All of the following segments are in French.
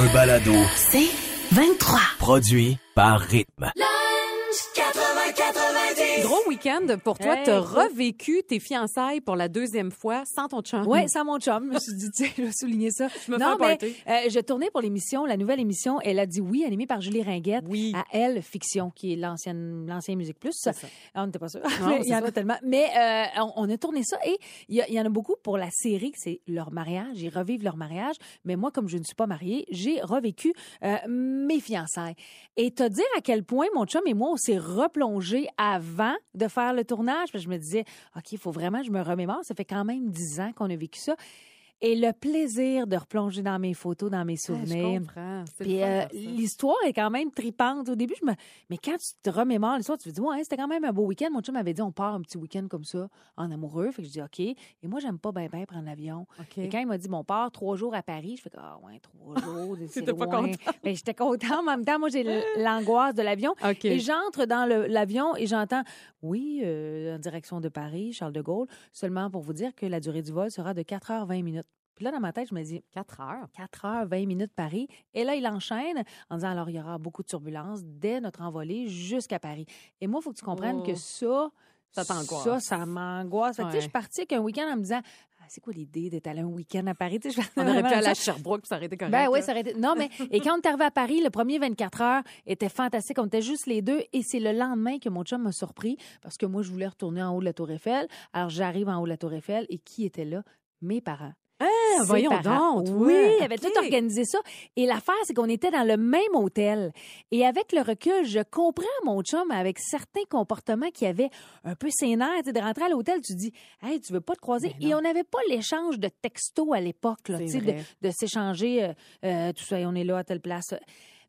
Un balado C'est 23. produit par Rythme. Gros week-end pour toi. Hey, T'as revécu tes fiançailles pour la deuxième fois sans ton chum. Ouais, sans mon chum. Je me suis dit, tiens, je vais souligner ça. me fais non, mais euh, je tournais pour l'émission, la nouvelle émission. Elle a dit oui, animée par Julie Ringuette. Oui. À Elle Fiction, qui est l'ancienne, l'ancien Musique Plus. Ça. Ah, on n'était pas sûr. Il y en a tellement. Mais euh, on, on a tourné ça et il y, en a beaucoup pour la série, c'est leur mariage. Ils revivent leur mariage. Mais moi, comme je ne suis pas mariée, j'ai revécu euh, mes fiançailles. Et te dire à quel point mon chum et moi, on s'est avant de faire le tournage. Je me disais, OK, il faut vraiment que je me remémore. Ça fait quand même dix ans qu'on a vécu ça. Et le plaisir de replonger dans mes photos, dans mes souvenirs. je comprends. C'est le Puis euh, l'histoire est quand même tripante. Au début, je me. Mais quand tu te remémores l'histoire, tu te dis, ouais, c'était quand même un beau week-end. Mon chum m'avait dit, on part un petit week-end comme ça, en amoureux. Fait que je dis, OK. Et moi, j'aime pas bien, prendre l'avion. Et quand il m'a dit, bon, on part trois jours à Paris, je fais, ah, ouais, trois jours. c'est T'étais pas loin. contente. Mais j'étais contente. Mais en même temps, moi, j'ai l'angoisse de l'avion. OK. Et j'entre dans l'avion et j'entends, oui, euh, en direction de Paris, Charles de Gaulle, seulement pour vous dire que la durée du vol sera de 4 heures 20 minutes. Puis là, dans ma tête, je me dis, 4 heures. 4 heures, 20 minutes Paris. Et là, il enchaîne en disant alors, il y aura beaucoup de turbulences dès notre envolée jusqu'à Paris. Et moi, il faut que tu comprennes Oh. que ça, Ça t'angoisse. Ça, ça m'angoisse. Ouais. je suis partie avec un week-end en me disant ah, c'est quoi l'idée d'être allé un week-end à Paris? Tu sais, je On aurait pu aller à. Sherbrooke puis ça aurait été correct. Ben oui, là. ça aurait été. Non, mais. Et quand on est arrivé à Paris, le premier 24 heures était fantastique. On était juste les deux. Et c'est le lendemain que mon chum m'a surpris parce que moi, je voulais retourner en haut de la Tour Eiffel. Alors, j'arrive en haut de la Tour Eiffel. Et qui était là? Mes parents. Ah, voyons donc. Oui, il avait tout organisé ça. Et l'affaire, c'est qu'on était dans le même hôtel. Et avec le recul, je comprends mon chum avec certains comportements qui avaient un peu sénère. De rentrer à l'hôtel, tu dis, hey, tu veux pas te croiser. Ben Et on n'avait pas l'échange de textos à l'époque, de, de s'échanger euh, euh, tout ça, et on est là à telle place.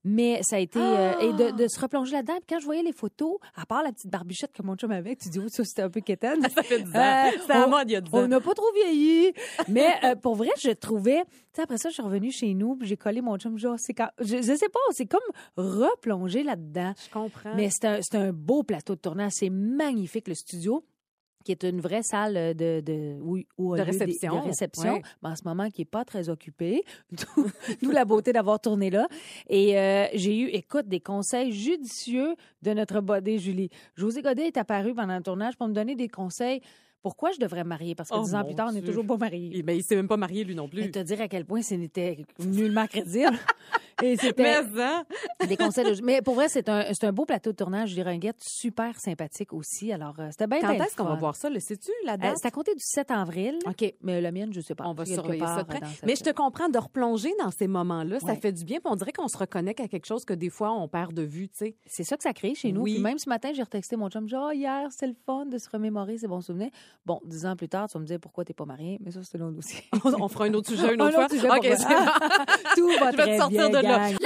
Mais ça a été. euh, et de, de se replonger là-dedans. Puis quand je voyais les photos, à part la petite barbichette que mon chum avait, tu dis, oh, ça, c'était un peu quétaine. Ça fait 10 ans. Euh, C'était on- mode il y a 10 on ans. n'a pas trop vieilli. Mais euh, pour vrai, je trouvais. Tu sais, après ça, je suis revenue chez nous, puis j'ai collé mon chum. Genre, c'est quand, je, je sais pas, c'est comme replonger là-dedans. Je comprends. Mais c'est un, c'est un beau plateau de tournage. C'est magnifique, le studio qui est une vraie salle de, de, où, où a De des- réception, de réception, mais en ce moment qui est pas très occupé. D'où la beauté d'avoir tourné là. Et euh, j'ai eu, écoute, des conseils judicieux de notre bodé Julie. José Godet est apparu pendant le tournage pour me donner des conseils. Pourquoi je devrais me marier? Parce que Oh, dix ans mon plus tard, on n'est toujours pas mariés. Et ben, il s'est même pas marié, lui non Et plus. te dire à quel point ce n'était nullement crédible. Et c'était Mais des conseils. de- Mais pour vrai, c'est un, c'est un beau plateau de tournage. Julie Ringuette, super sympathique aussi. Alors, euh, c'était bien quand bien est-ce qu'on va voir ça? Le sais-tu, la Euh, date? c'est à compter du 7 avril. OK. Mais la mienne, je sais pas. On va Quelque surveiller part ça de près. dans cette- Mais je te comprends de replonger dans ces moments-là, ça Ouais. fait du bien. Puis on dirait qu'on se reconnecte à quelque chose que des fois on perd de vue, tu sais. C'est ça que ça crée chez nous. Oui. Puis même ce matin, j'ai retexté mon chum. Dit, Ah, hier, c'était le fun de se remémorer ces bons souvenirs. Bon, dix ans plus tard, tu vas me dire pourquoi t'es pas marié. Mais ça, c'est l'autre dossier. On, on fera un autre sujet une Un autre fois. autre sujet OK, c'est bon. Tout va Je vais te très sortir bien, de là. gang.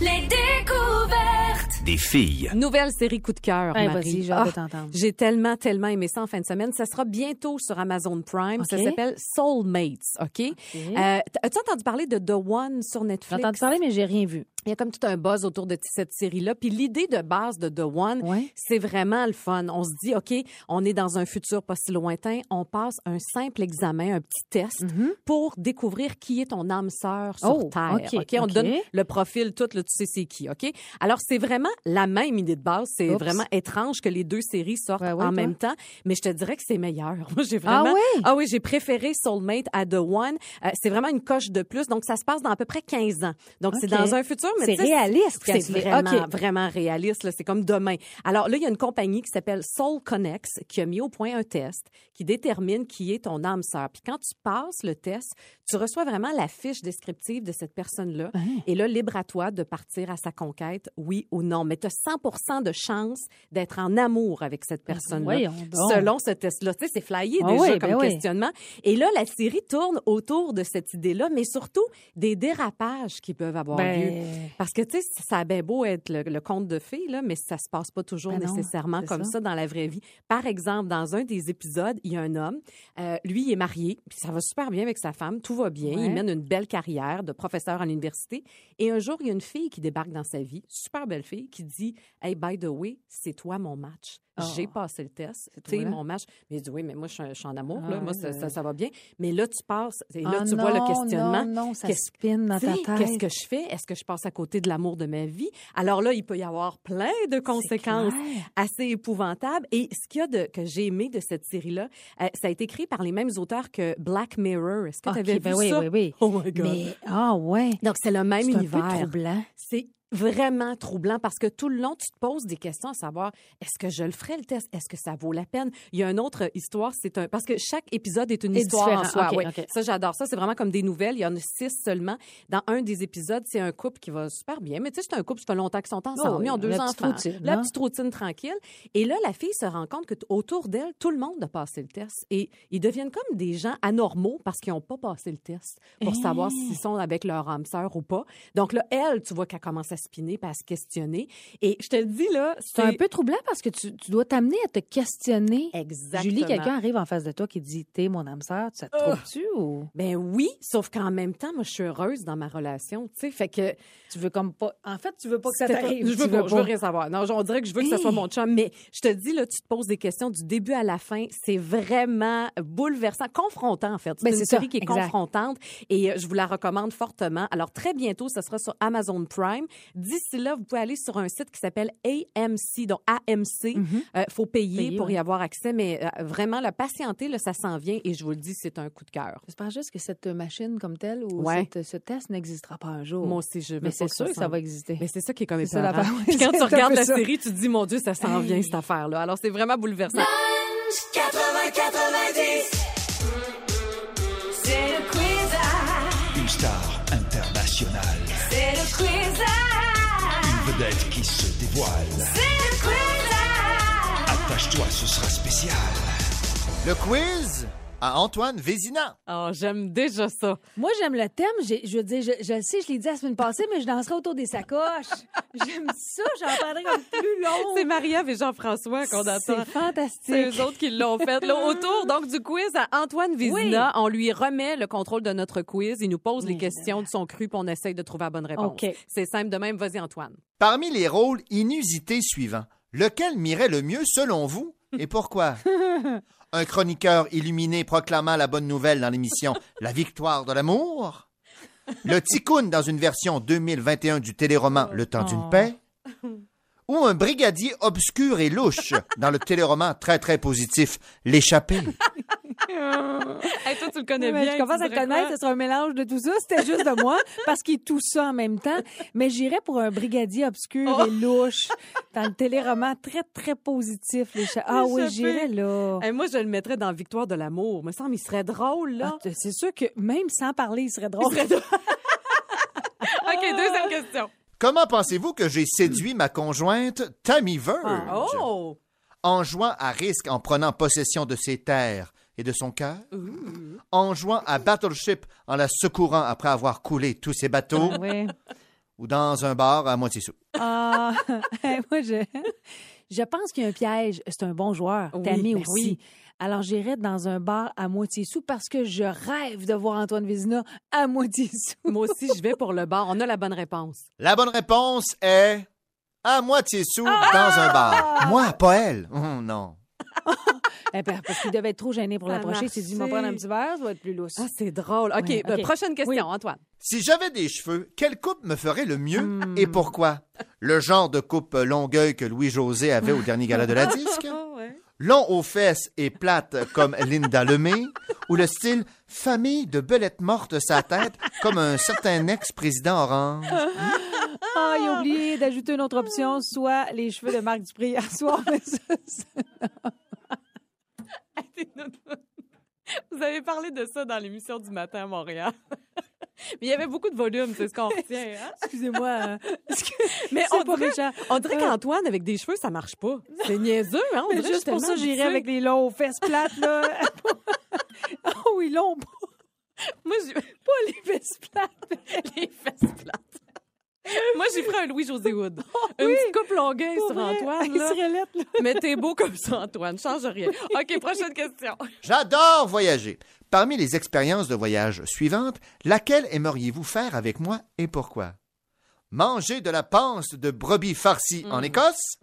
Les découvertes. Des filles. Nouvelle série coup de cœur, Marie. j'ai Ah, t'entendre. J'ai tellement, tellement aimé ça en fin de semaine. Ça sera bientôt sur Amazon Prime. Ça s'appelle Soulmates, OK? Euh, As-tu entendu parler de The One sur J'ai Netflix? entendu parler, mais j'ai rien vu. Il y a comme tout un buzz autour de cette série-là. Puis l'idée de base de The One, Ouais. c'est vraiment le fun. On se dit, OK, on est dans un futur pas si lointain. On passe un simple examen, un petit test pour découvrir qui est ton âme sœur sur. Oh, Terre. OK, On OK. te donne le profil, tout, là, tu sais c'est qui, OK? Alors, c'est vraiment la même idée de base. C'est vraiment étrange que les deux séries sortent Ouais, ouais, en même temps. Mais je te dirais que c'est meilleur. Moi, j'ai Ah vraiment... oui? Ah oui, j'ai préféré Soulmate à The One. Euh, c'est vraiment une coche de plus. Donc, ça se passe dans à peu près 15 ans. Donc, c'est dans un futur mais C'est réaliste C'est vraiment, OK. vraiment réaliste. C'est comme demain. Alors là, il y a une compagnie qui s'appelle Soul Connects qui a mis au point un test qui détermine qui est ton âme sœur. Puis quand tu passes le test, tu reçois vraiment la fiche descriptive de cette personne-là. Et là, libre à toi de partir à sa conquête, oui ou non. Mais tu as 100 de chance d'être en amour avec cette personne-là. voyons donc. Selon ce test-là. Tu sais, c'est flyé Ah déjà oui, comme ben oui. questionnement. Et là, la série tourne autour de cette idée-là, mais surtout des dérapages qui peuvent avoir Ben, lieu. Parce que, tu sais, ça a bien beau être le, le conte de fées, là, mais ça se passe pas toujours Ben nécessairement comme ça. ça. dans la vraie vie. Par exemple, dans un des épisodes, il y a un homme, euh, lui, il est marié, puis ça va super bien avec sa femme, tout va bien, Ouais. il mène une belle carrière de professeur à l'université. Et un jour, il y a une fille qui débarque dans sa vie, super belle fille, qui dit Hey, by the way, c'est toi mon match. Ah. J'ai passé le test, C'est tu sais, mon match. Mais il dit Oui, mais moi, je suis, je suis en amour, Ah là. moi, ça, je- ça, ça va bien. Mais là, tu passes, et là, Ah tu vois le questionnement. Non, non, ça Qu'est-ce- spinne dans Tu ta sais, tête. Qu'est-ce que je fais? Est-ce que je passe à côté de l'amour de ma vie? Alors là, il peut y avoir plein de conséquences assez épouvantables. Et ce qu'il y a de, que j'ai aimé de cette série-là, euh, ça a été écrit par les mêmes auteurs que Black Mirror. Est-ce que tu Ok, avais ben vu oui, ça? oui, oui. Oh my God. Mais, ah ouais. Donc, c'est le même C'est un peu univers. troublant. C'est vraiment troublant parce que tout le long, tu te poses des questions à savoir est-ce que je le ferai le test? Est-ce que ça vaut la peine? Il y a une autre histoire, c'est un parce que chaque épisode est une Est histoire en soi. Oui. Ça, j'adore ça. C'est vraiment comme des nouvelles. Il y en a six seulement. Dans un des épisodes, c'est un couple qui va super bien. Mais tu sais, c'est un couple, ça fait longtemps qu'ils sont ensemble. Oh Ils ont deux la petite enfants. routine, la hein? petite routine tranquille. Et là, la fille se rend compte que autour d'elle, tout le monde a passé le test. Et ils deviennent comme des gens anormaux parce qu'ils n'ont pas passé le test pour savoir Hein? s'ils sont avec leur âme sœur ou pas. Donc là, elle, tu vois qu'elle commence à spinner, puis à se questionner. Et je te le dis, là, C'est un peu troublant parce que tu, tu dois t'amener à te questionner. Exactement. Julie, quelqu'un arrive en face de toi qui dit T'es mon âme sœur, ça te trouve-tu ou Ben oui, sauf qu'en même temps, moi, je suis heureuse dans ma relation, tu sais. Fait que tu veux comme pas. En fait, tu veux pas que ça t'arrive. Je veux, pas, je veux rien savoir. Non, on dirait que je veux que ce soit mon chum. Mais je te dis, là, tu te poses des questions du début à la fin. C'est vraiment bouleversant, confrontant, en fait. C'est Ben, une c'est ça, série qui est exact. confrontante et euh, je vous la recommande fortement. Alors, très bientôt, ce sera sur Amazon Prime. D'ici là, vous pouvez aller sur un site qui s'appelle AMC, donc AMC. Euh, faut payer. Payer, pour y avoir accès, mais euh, vraiment, la patienter, là, ça s'en vient et je vous le dis, c'est un coup de cœur. J'espère juste que cette machine comme telle ou Ouais. cette- ce test n'existera pas un jour. Moi aussi, je veux Mais pas c'est sûr que ça va exister. Mais c'est ça qui est comme C'est ça. Puis quand tu regardes la ça. série, tu te dis, mon Dieu, ça s'en vient, cette affaire-là. Alors, c'est vraiment bouleversant. 80-90. Vedette qui se dévoile. C'est le quiz Attache-toi, ce sera spécial. Le quiz? À Antoine Vézina. Oh, j'aime déjà ça. Moi, j'aime le thème. Je veux dire, je, je le sais, je l'ai dit la semaine passée, mais je danserai autour des sacoches. J'aime ça. J'en parlerai comme plus long. C'est Marie-Ève et Jean-François qu'on attend. C'est C'est fantastique. eux autres qui l'ont fait. Là, autour donc du quiz à Antoine Vézina, on lui remet le contrôle de notre quiz. Il nous pose les questions de son cru, puis on essaye de trouver la bonne réponse. OK. C'est simple de même. Vas-y, Antoine. Parmi les rôles inusités suivants, lequel m'irait le mieux selon vous et pourquoi? Un chroniqueur illuminé proclamant la bonne nouvelle dans l'émission La victoire de l'amour? Le ticoun dans une version 2021 du téléroman Le temps d'une paix? Ou un brigadier obscur et louche dans le téléroman très très positif L'échappée? Hey, toi, tu le connais Mais bien. je commence tu à dirais connaître, ce sera un mélange de tout ça. C'était juste de moi, parce qu'il est tout ça en même temps. Mais j'irais pour un brigadier obscur Oh. et louche dans le téléroman très, très positif. Les cha- Ah oui, j'irais là. Hey, moi, je le mettrais dans Victoire de l'amour. Me semble, il serait drôle, là. Ah, C'est sûr que même sans parler, il serait drôle. OK, deuxième question. Comment pensez-vous que j'ai séduit ma conjointe Tammy Verge? Oh! en jouant à risque en prenant possession de ses terres et de son cœur, en jouant à Battleship en la secourant après avoir coulé tous ses bateaux, Oui. ou dans un bar à moitié sous. Ah, moi, je, je pense qu'il y a un piège. C'est un bon joueur. Oui, Tammy ben aussi. oui. Alors, j'irais dans un bar à moitié sous parce que je rêve de voir Antoine Vézina à moitié sous. Moi aussi, je vais pour le bar. On a la bonne réponse. La bonne réponse est à moitié sous dans un bar. Moi, pas elle. Oh, non. Eh ben, parce qu'il devait être trop gêné pour l'approcher. Il s'est dit, il va marchait. prendre un petit verre, ça va être plus lousse. Ah, c'est drôle. OK, Ouais, OK. prochaine question, Oui. Antoine. Si j'avais des cheveux, quelle coupe me ferait le mieux et pourquoi? Le genre de coupe longueuil que Louis-José avait au dernier gala de la disque? Long aux fesses et plate comme Linda Lemay? Ou le style famille de belettes mortes sa tête comme un certain ex-président orange? Ah, il a oublié d'ajouter une autre option, soit les cheveux de Marc Dupré hier soir. mais ça, c'est- Vous avez parlé de ça dans l'émission du matin à Montréal. Mais il y avait beaucoup de volume, c'est ce qu'on retient. hein? Excusez-moi. euh, Mais on dirait, on dirait Euh. qu'Antoine, avec des cheveux, ça marche pas. C'est niaiseux, hein? On Mais dirait juste je pour ça, j'irais avec les longs fesses plates, là. oh, oui, longs, Moi, j'ai... pas les fesses plates. les fesses plates. Moi, j'ai pris un Louis-José Wood. Une petite coupe longueuil sur vrai. Antoine, là. serait lettre, là. Mais t'es beau comme ça, Antoine. Change rien. OK, prochaine question. J'adore voyager. Parmi les expériences de voyage suivantes, laquelle aimeriez-vous faire avec moi et pourquoi? Manger de la panse de brebis farcie en Écosse?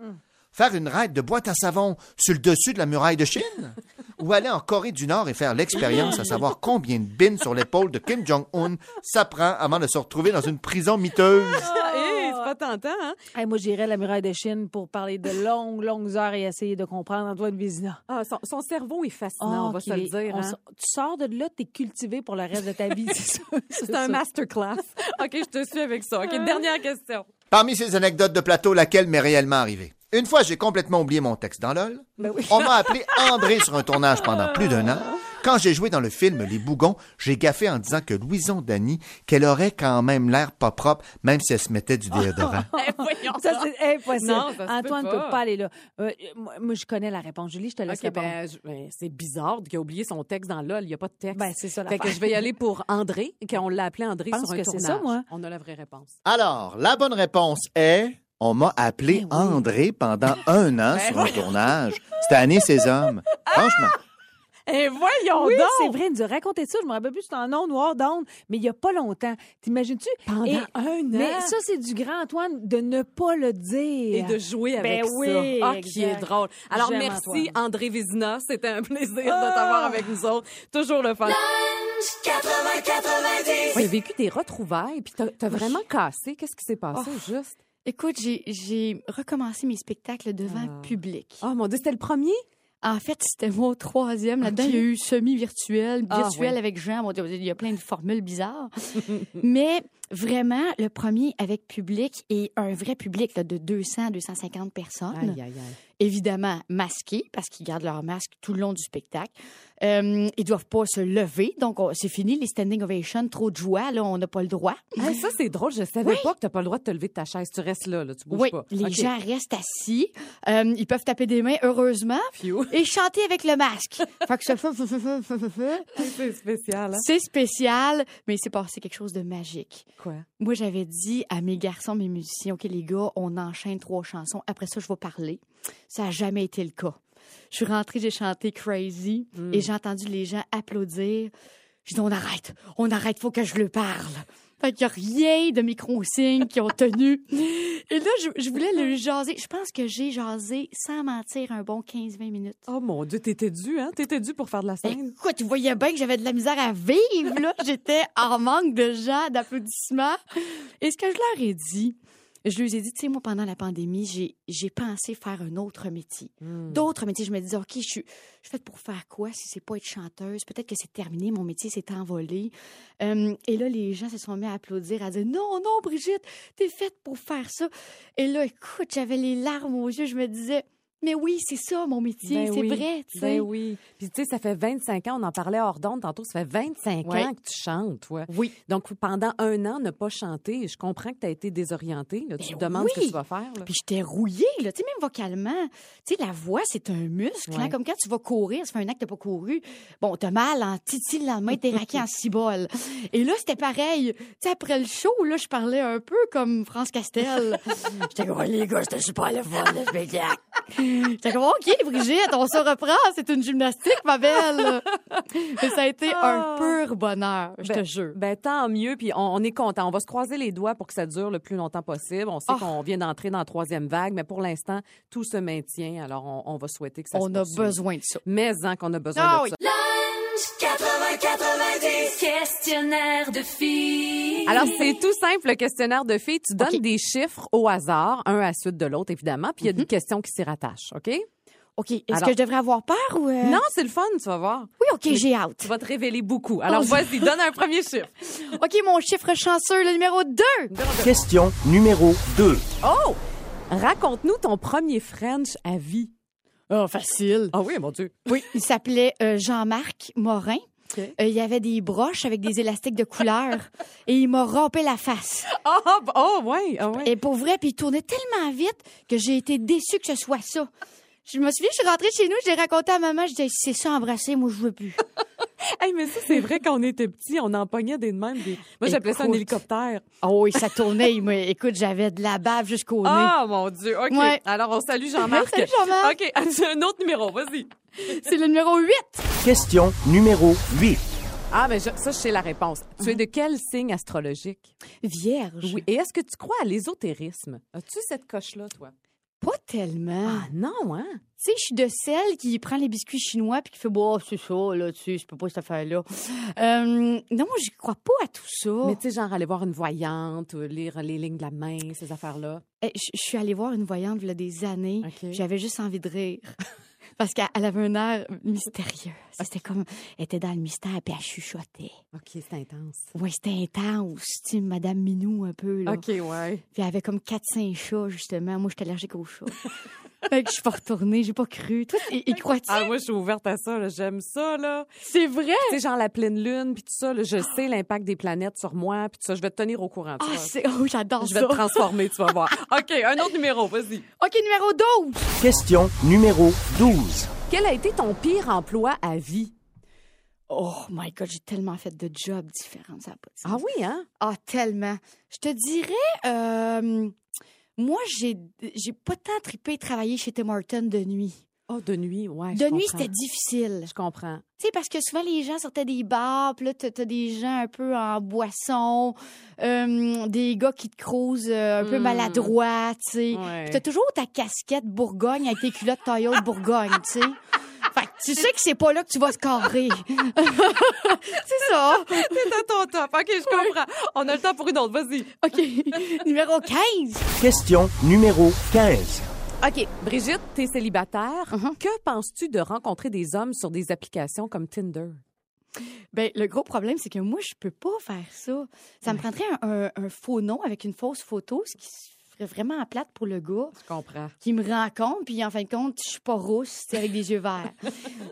Faire une raide de boîte à savon sur le dessus de la muraille de Chine? Ou aller en Corée du Nord et faire l'expérience à savoir combien de bines sur l'épaule de Kim Jong-un ça prend avant de se retrouver dans une prison miteuse? Hey, c'est pas tentant, hein? Hey, moi, j'irais à la muraille de Chine pour parler de longues, longues heures et essayer de comprendre Antoine Vézina. Ah, son, son cerveau est fascinant, on va se le dire. hein? Tu sors de là, t'es cultivé pour le reste de ta vie. c'est ça. C'est un masterclass. OK, je te suis avec ça. OK, dernière question. Parmi ces anecdotes de plateau, laquelle m'est réellement arrivée? Une fois, j'ai complètement oublié mon texte dans LOL. On m'a appelé André sur un tournage pendant plus d'un an. Quand j'ai joué dans le film Les Bougons, j'ai gaffé en disant que Louison Dany, qu'elle aurait quand même l'air pas propre, même si elle se mettait du déodorant. Eh, voyons Ça, c'est impossible. Non, ça se Antoine peut ne pas. peut pas aller là. Euh, moi, moi, je connais la réponse. Julie, je te laisse répondre. ben, ben, c'est bizarre qu'il a oublié son texte dans LOL. Il n'y a pas de texte. Ben, c'est ça Fait que je vais y aller pour André, qu'on l'a appelé André sur un que c'est tournage. ça, moi. On a la vraie réponse. Alors, la bonne réponse est... On m'a appelé Ben oui. André pendant un an sur un tournage. C'était Année Ses Hommes. Franchement. Eh, voyons Oui, donc! c'est vrai, il nous a raconté ça. Je me rappelle plus, c'était en ondes ou hors d'onde, mais il n'y a pas longtemps. T'imagines-tu? Pendant Et- un an. Mais ça, c'est du grand Antoine de ne pas le dire. Et de jouer avec Ben oui, ça. Ah, qui est drôle. Alors, merci, Antoine. André Vézina. C'était un plaisir de Ah! t'avoir avec nous autres. Toujours le fun. 80-90. Tu as vécu des retrouvailles, puis t'as as vraiment cassé. Qu'est-ce qui s'est passé, Oh. juste? Écoute, j'ai- j'ai recommencé mes spectacles devant Ah. public. Oh mon Dieu, c'était le premier? En fait, c'était mon troisième. Là-dedans, il y a eu semi-virtuel, Ah, virtuel ouais. avec Jean. Bon, il y a plein de formules bizarres. Mais vraiment, le premier avec public et un vrai public là, de 200 250 personnes. Aïe, aïe, aïe. Évidemment, masqués parce qu'ils gardent leur masque tout le long du spectacle. Euh, ils doivent pas se lever. Donc, on- c'est fini les standing ovations. Trop de joie. Là, on n'a pas le droit. Hey, ça, c'est drôle. Je savais pas que tu pas le droit de te lever de ta chaise. Tu restes là, là tu bouges Oui, pas. les gens restent assis. Euh, ils peuvent taper des mains, heureusement, et chanter avec le masque. fait que ça. C'est spécial, hein? C'est spécial, mais il s'est passé quelque chose de magique. Quoi? Moi, j'avais dit à mes garçons, mes musiciens, OK, les gars, on enchaîne trois chansons. Après ça, je vais parler. Ça n'a jamais été le cas. Je suis rentrée, j'ai chanté Crazy Hmm. et j'ai entendu les gens applaudir. J'ai dit, on arrête, on arrête, faut que je le parle. Fait qu'il n'y a rien de mes consignes qui ont tenu. Et là, je, je voulais le jaser. Je pense que j'ai jasé, sans mentir, un bon 15-20 minutes. Oh mon Dieu, t'étais dû, hein? T'étais dû pour faire de la scène. Écoute, tu voyais bien que j'avais de la misère à vivre, là. J'étais en manque de gens, d'applaudissements. Et ce que je leur ai dit, je leur ai dit, tu sais, moi, pendant la pandémie, j'ai, pensé faire un autre métier. D'autres métiers, je me disais, OK, je suis, je faite pour faire quoi si c'est pas être chanteuse? Peut-être que c'est terminé, mon métier s'est envolé. Euh, et là, les gens se sont mis à applaudir, à dire, non, non, Brigitte, t'es faite pour faire ça. Et là, écoute, j'avais les larmes aux yeux, je me disais, mais oui, c'est ça, mon métier, Ben c'est oui, vrai, tu sais. Ben oui. Puis tu sais, ça fait 25 ans, on en parlait hors d'onde tantôt, ça fait 25 Ouais. ans que tu chantes, toi. Oui. Donc pendant un an, ne pas chanter, je comprends que tu as été désorientée. Là. tu Ben te demandes ce que tu vas faire. là. Puis j'étais rouillée, là. Tu sais, même vocalement. Tu sais, la voix, c'est un muscle. hein. Comme quand tu vas courir, ça fait un an que t'as pas couru. Bon, t'as mal en titi le lendemain, t'es raqué en cibole. Et là, c'était pareil. Tu sais, après le show, là, je parlais un peu comme France Castel. J'étais comme, Oh, les gars, c'était super le fun, le spectacle. J'étais comme, OK, Brigitte, on se reprend. C'est une gymnastique, ma belle. Mais ça a été Ah. un pur bonheur, je te jure. Ben tant mieux, puis on, on est content. On va se croiser les doigts pour que ça dure le plus longtemps possible. On sait Ah. qu'on vient d'entrer dans la troisième vague, mais pour l'instant, tout se maintient. Alors on, on va souhaiter que ça se On a poursuive. besoin de ça. Mais en qu'on a besoin Ah de oui. ça. 80-90. Questionnaire de filles. Alors, c'est tout simple, le questionnaire de filles. Tu donnes des chiffres au hasard, un à la suite de l'autre, évidemment, puis il y a Mhm. des questions qui s'y rattachent, OK? OK, est-ce Alors- que je devrais avoir peur ou... euh? Non, c'est le fun, tu vas voir. Oui, OK, j'ai hâte. Tu vas te révéler beaucoup. Alors, Oh, vas-y, donne un premier chiffre. OK, mon chiffre chanceux, le numéro 2. Question numéro 2. Oh! Raconte-nous ton premier French à vie. Oh, facile. Ah oui, mon Dieu. Oui, il s'appelait euh, Jean-Marc Morin. Euh, il y avait des broches avec des élastiques de couleur et il m'a rompé la face. Ah, ah, oh, ouais, ah, ouais. Et pour vrai, puis il tournait tellement vite que j'ai été déçue que ce soit ça. Je me souviens, je suis rentrée chez nous, j'ai raconté à maman, je disais, c'est ça embrasser, moi je veux plus. Hey, mais ça, c'est vrai, quand on était petits, on empoignait des de même. Des... Moi, j'appelais ça un hélicoptère. Oh oui, ça tournait. il m'a- écoute, j'avais de la bave jusqu'au nez. Ah, mon Dieu. OK. Ouais. Alors, on salue Jean-Marc. Salut, Jean-Marc. OK, un autre numéro? Vas-y. C'est le numéro 8. Question numéro 8. Ah, mais je- ça, je sais la réponse. Tu es de quel signe astrologique? Vierge. Oui. Et est-ce que tu crois à l'ésotérisme? As-tu cette coche-là, toi? Pas tellement. Ah, non, hein? Tu sais, je suis de celle qui prend les biscuits chinois puis qui fait bon, c'est ça là, tu sais, je peux pas cette affaire-là. Euh, non, moi, je crois pas à tout ça. Mais tu sais, genre aller voir une voyante, ou lire les lignes de la main, ces affaires-là. Eh, je, je suis allée voir une voyante il y a des années. OK. J'avais juste envie de rire. Parce qu'elle elle avait un air mystérieux. C'était comme, elle était dans le mystère puis elle chuchotait. OK, c'est intense. Ouais, c'était intense, tu sais, Madame Minou un peu, là. OK, ouais. Puis elle avait comme 4-5 chats, justement. Moi, j'étais allergique aux chats. fait que je suis pas retournée, j'ai pas cru. Toi, y, y crois-tu? Ah, moi, je suis ouverte à ça. là. J'aime ça, là. c'est vrai? Tu sais, genre la pleine lune, puis tout ça, là, je sais l'impact des planètes sur moi, puis tout ça. Je vais te tenir au courant. tu Ah, c'est... Oh, j'adore je vais ça. te transformer, tu vas voir. OK, un autre numéro, vas-y. OK, numéro 12. Question numéro 12. Quel a été ton pire emploi à vie? Oh my God, j'ai tellement fait de jobs différents, ça. Ah oui, hein? Ah, tellement. Je te dirais, euh, moi, j'ai, j'ai pas tant trippé travailler chez Tim Hortons de nuit. Oh, de nuit, ouais. De nuit, c'était difficile. Je comprends. Tu sais, parce que souvent, les gens sortaient des bars, puis là, t'as, des gens un peu en boisson, euh, des gars qui te crousent euh, un peu Mm. maladroits, tu sais. Ouais. T'as toujours ta casquette Bourgogne avec tes culottes taille haute Bourgogne, tu sais. Tu sais que c'est pas là que tu vas se carrer. c'est ça. C'est à ton top. OK, je comprends. On a le temps pour une autre, vas-y. OK. Numéro 15. Question numéro 15. OK, Brigitte, t'es célibataire. Mhm. Que penses-tu de rencontrer des hommes sur des applications comme Tinder? Ben, le gros problème, c'est que moi, je peux pas faire ça. Ça me prendrait un, un- un faux nom avec une fausse photo, ce qui serait vraiment plate pour le gars Je comprends. qui me rencontre, puis en fin de compte, je suis pas rousse, c'est avec des yeux verts.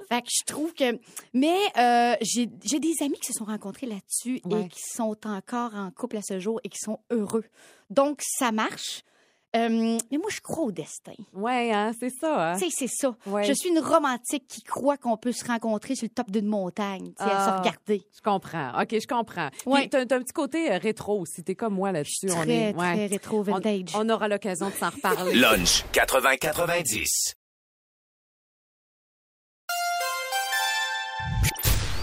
fait que je trouve que... Mais euh, j'ai j'ai des amis qui se sont rencontrés là-dessus Ouais. et qui sont encore en couple à ce jour et qui sont heureux. Donc, ça marche. Euh, mais moi, je crois au destin. Ouais, hein, c'est ça, hein? Tu sais, c'est ça. Ouais. Je suis une romantique qui croit qu'on peut se rencontrer sur le top d'une montagne, tu sais, à se Ah. regarder. Je comprends. OK, je comprends. Ouais. T'as un petit côté euh, rétro aussi. T'es comme moi là-dessus. suis on très, est, très ouais. rétro On, vintage. on aura l'occasion de s'en reparler. Lunch 80-90.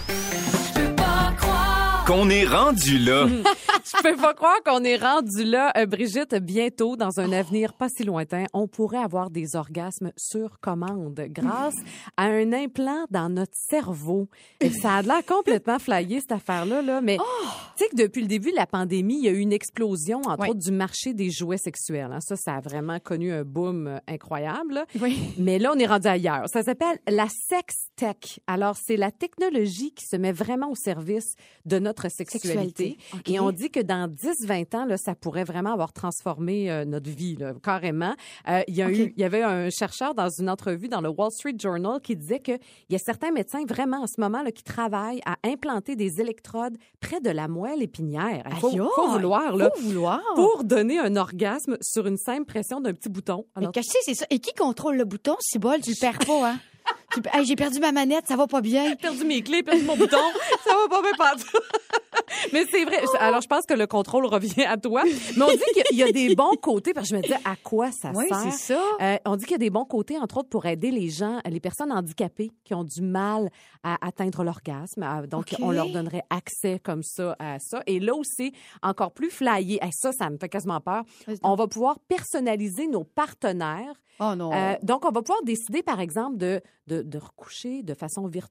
Je peux pas croire. Qu'on est rendu là. Je peux pas croire qu'on est rendu là, Euh, Brigitte. Bientôt, dans un avenir pas si lointain, on pourrait avoir des orgasmes sur commande grâce à un implant dans notre cerveau. Et ça a l'air complètement flyé cette affaire-là, là. Mais tu sais que depuis le début de la pandémie, il y a eu une explosion, entre Ouais. autres, du marché des jouets sexuels. hein. Ça, ça a vraiment connu un boom euh, incroyable. là. Oui. Mais là, on est rendu ailleurs. Ça s'appelle la sex tech. Alors, c'est la technologie qui se met vraiment au service de notre sexualité. Et on dit que dans 10-20 ans, là, ça pourrait vraiment avoir transformé euh, notre vie, là, carrément. Euh, il, y a eu, il y avait un chercheur dans une entrevue dans le Wall Street Journal qui disait qu'il y a certains médecins vraiment en ce moment là, qui travaillent à implanter des électrodes près de la moelle épinière. Il faut, vouloir, là, Faut vouloir. pour donner un orgasme sur une simple pression d'un petit bouton. Mais Alors, que c'est, c'est ça? Et qui contrôle le bouton? Si bol, tu le perds pas, hein? Hey, j'ai perdu ma manette, ça va pas bien. perdu mes clés, perdu mon bouton. Ça va pas bien partout. Mais c'est vrai. Alors, je pense que le contrôle revient à toi. Mais on dit qu'il y a des bons côtés, parce que je me dis à quoi ça Oui, sert? c'est ça. Euh, on dit qu'il y a des bons côtés, entre autres, pour aider les gens, les personnes handicapées qui ont du mal à atteindre l'orgasme. À- Donc, on leur donnerait accès comme ça à ça. Et là aussi, encore plus flyé. Hey, ça, ça me fait quasiment peur. On va pouvoir personnaliser nos partenaires Oh non. euh, donc, on va pouvoir décider, par exemple, de, de, de recoucher de façon virtuelle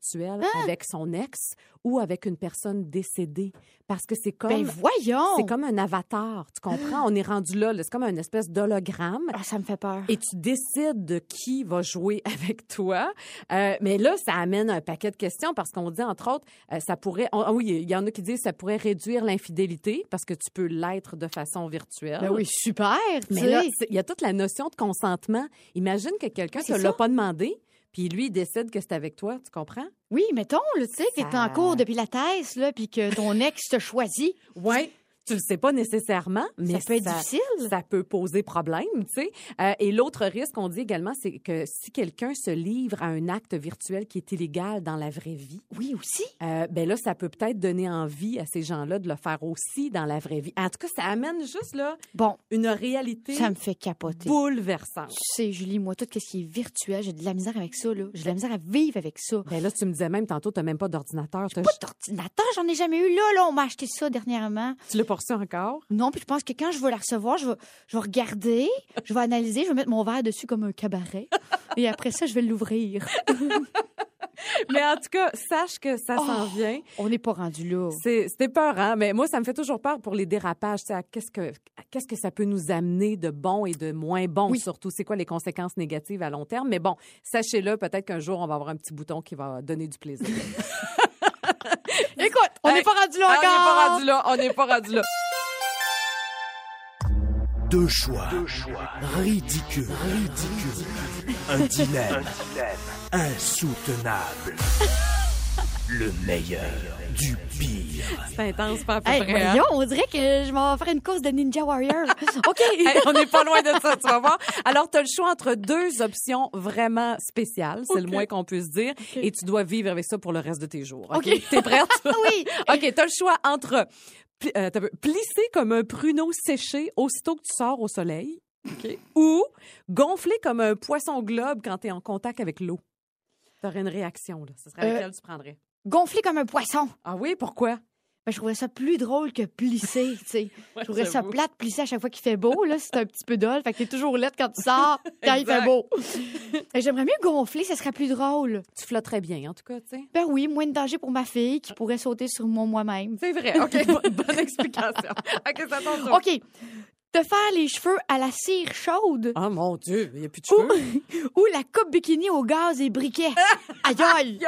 Hein? avec son ex ou avec une personne décédée. Parce que c'est comme... Ben voyons! c'est comme un avatar, tu comprends? On est rendu là, là. c'est comme une espèce d'hologramme. Ah, ça me fait peur. Et tu décides de qui va jouer avec toi. Euh, mais là, ça amène un paquet de questions parce qu'on dit, entre autres, euh, ça pourrait... Ah oui, il y en a qui disent que ça pourrait réduire l'infidélité parce que tu peux l'être de façon virtuelle. Ben oui, super, Mais là, il y a toute la notion de consentement. Imagine que quelqu'un ne c'est l'a pas demandé, puis lui, il décide que c'est avec toi, tu comprends? Oui, mettons, là, tu sais, que t'es en cours depuis la thèse, là, puis que ton ex te choisit. Oui. Tu le sais pas nécessairement, mais ça peut être difficile. ça peut poser problème, tu sais. Euh, et l'autre risque, on dit également, c'est que si quelqu'un se livre à un acte virtuel qui est illégal dans la vraie vie, Oui, aussi. euh, ben là, ça peut peut-être donner envie à ces gens-là de le faire aussi dans la vraie vie. En tout cas, ça amène juste là Bon, une réalité ça me fait capoter. bouleversante. Tu sais, Julie, moi, tout ce qui est virtuel, j'ai de la misère avec ça, là. J'ai de la misère à vivre avec ça. Ben là, tu me disais même tantôt, tu même pas d'ordinateur. T'as- Pas d'ordinateur, j'en ai jamais eu là, là. On m'a acheté ça dernièrement. Tu l'as pas encore? Non, puis je pense que quand je vais la recevoir, je vais, je vais regarder, je vais analyser, je vais mettre mon verre dessus comme un cabaret. Et après ça, je vais l'ouvrir. Mais en tout cas, sache que ça s'en Oh. vient. On n'est pas rendu là. C'est c'était peur, hein? Mais moi, ça me fait toujours peur pour les dérapages. Qu'est-ce que qu'est-ce que ça peut nous amener de bon et de moins bon, Oui. surtout? C'est quoi les conséquences négatives à long terme? Mais bon, sachez-le, peut-être qu'un jour, on va avoir un petit bouton qui va donner du plaisir. Écoute, on n'est Hey, pas rendu là Ah, encore. on n'est pas rendu là. On n'est pas rendu là. Deux choix. Ridicule. Ridicule. Un dilemme. Insoutenable. Le meilleur du pire. C'est intense, pas à peu Hey, près. hein? on dirait que je vais faire une course de Ninja Warrior. OK. Hey, on n'est pas loin de ça, tu vas voir. Alors, tu as le choix entre deux options vraiment spéciales, c'est le moins qu'on puisse dire, et tu dois vivre avec ça pour le reste de tes jours. OK? OK. T'es prête? oui. OK, tu as le choix entre euh, t'as peu- plisser comme un pruneau séché aussitôt que tu sors au soleil, OK? ou gonfler comme un poisson globe quand tu es en contact avec l'eau. Tu aurais une réaction, là. Ce serait Euh, laquelle tu prendrais? Gonflé comme un poisson. Ah oui, pourquoi? Ben, je trouverais ça plus drôle que plisser, tu sais. Je trouverais ça j'avoue. plate plisser à chaque fois qu'il fait beau, là. C'est un petit peu dol. Fait que t'es toujours laide quand tu sors, quand il fait beau. J'aimerais mieux gonfler, ça serait plus drôle. Tu flotterais bien, en tout cas, tu sais. Ben oui, moins de danger pour ma fille qui pourrait sauter sur moi moi-même. C'est vrai. OK, bonne, bonne explication. OK, ça tombe OK. Te faire les cheveux à la cire chaude Ah, mon Dieu, il n'y a plus de cheveux. ou la coupe bikini au gaz et briquet. Aïe aïe!